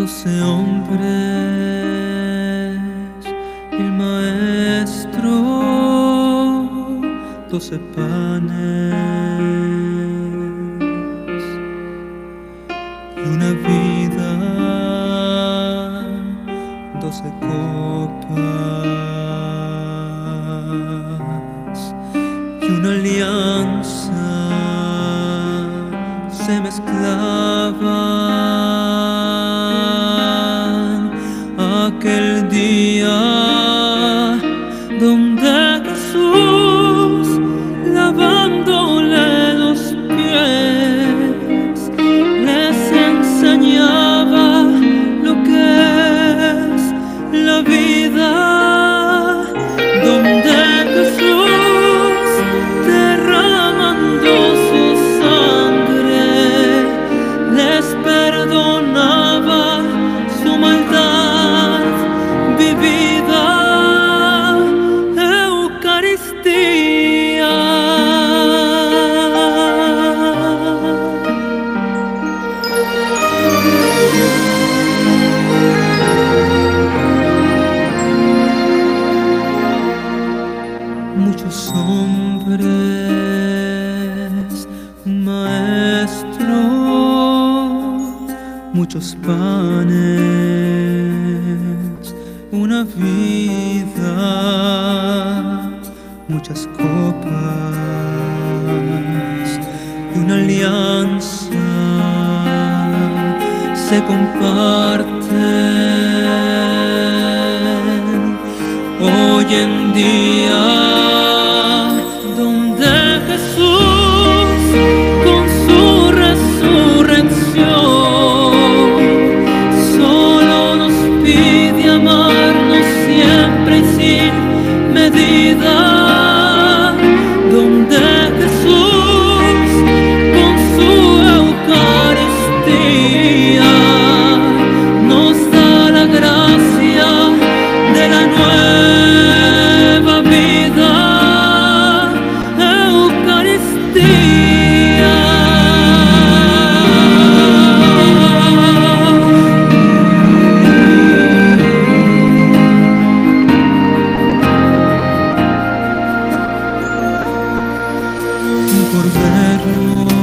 doce hombres, el maestro, doce panes y una vida, doce copas y una alianza se mezclaban দিয়া muchos hombres, maestro, muchos panes, una vida, muchas copas y una alianza se comparten. Hoy en día 그대로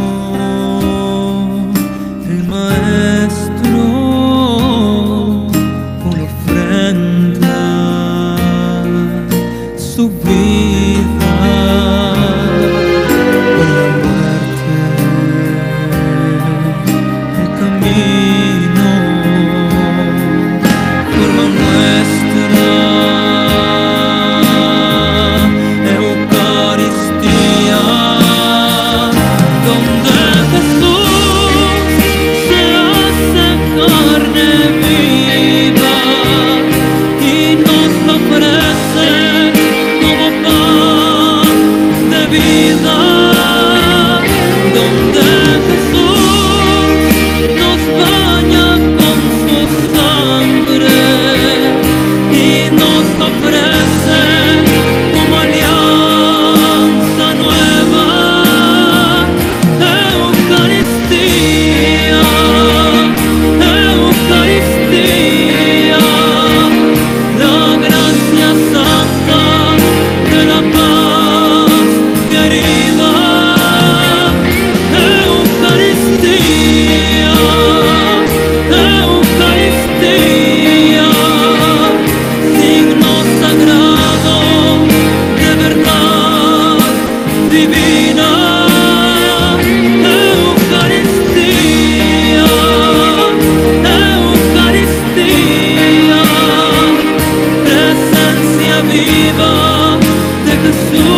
the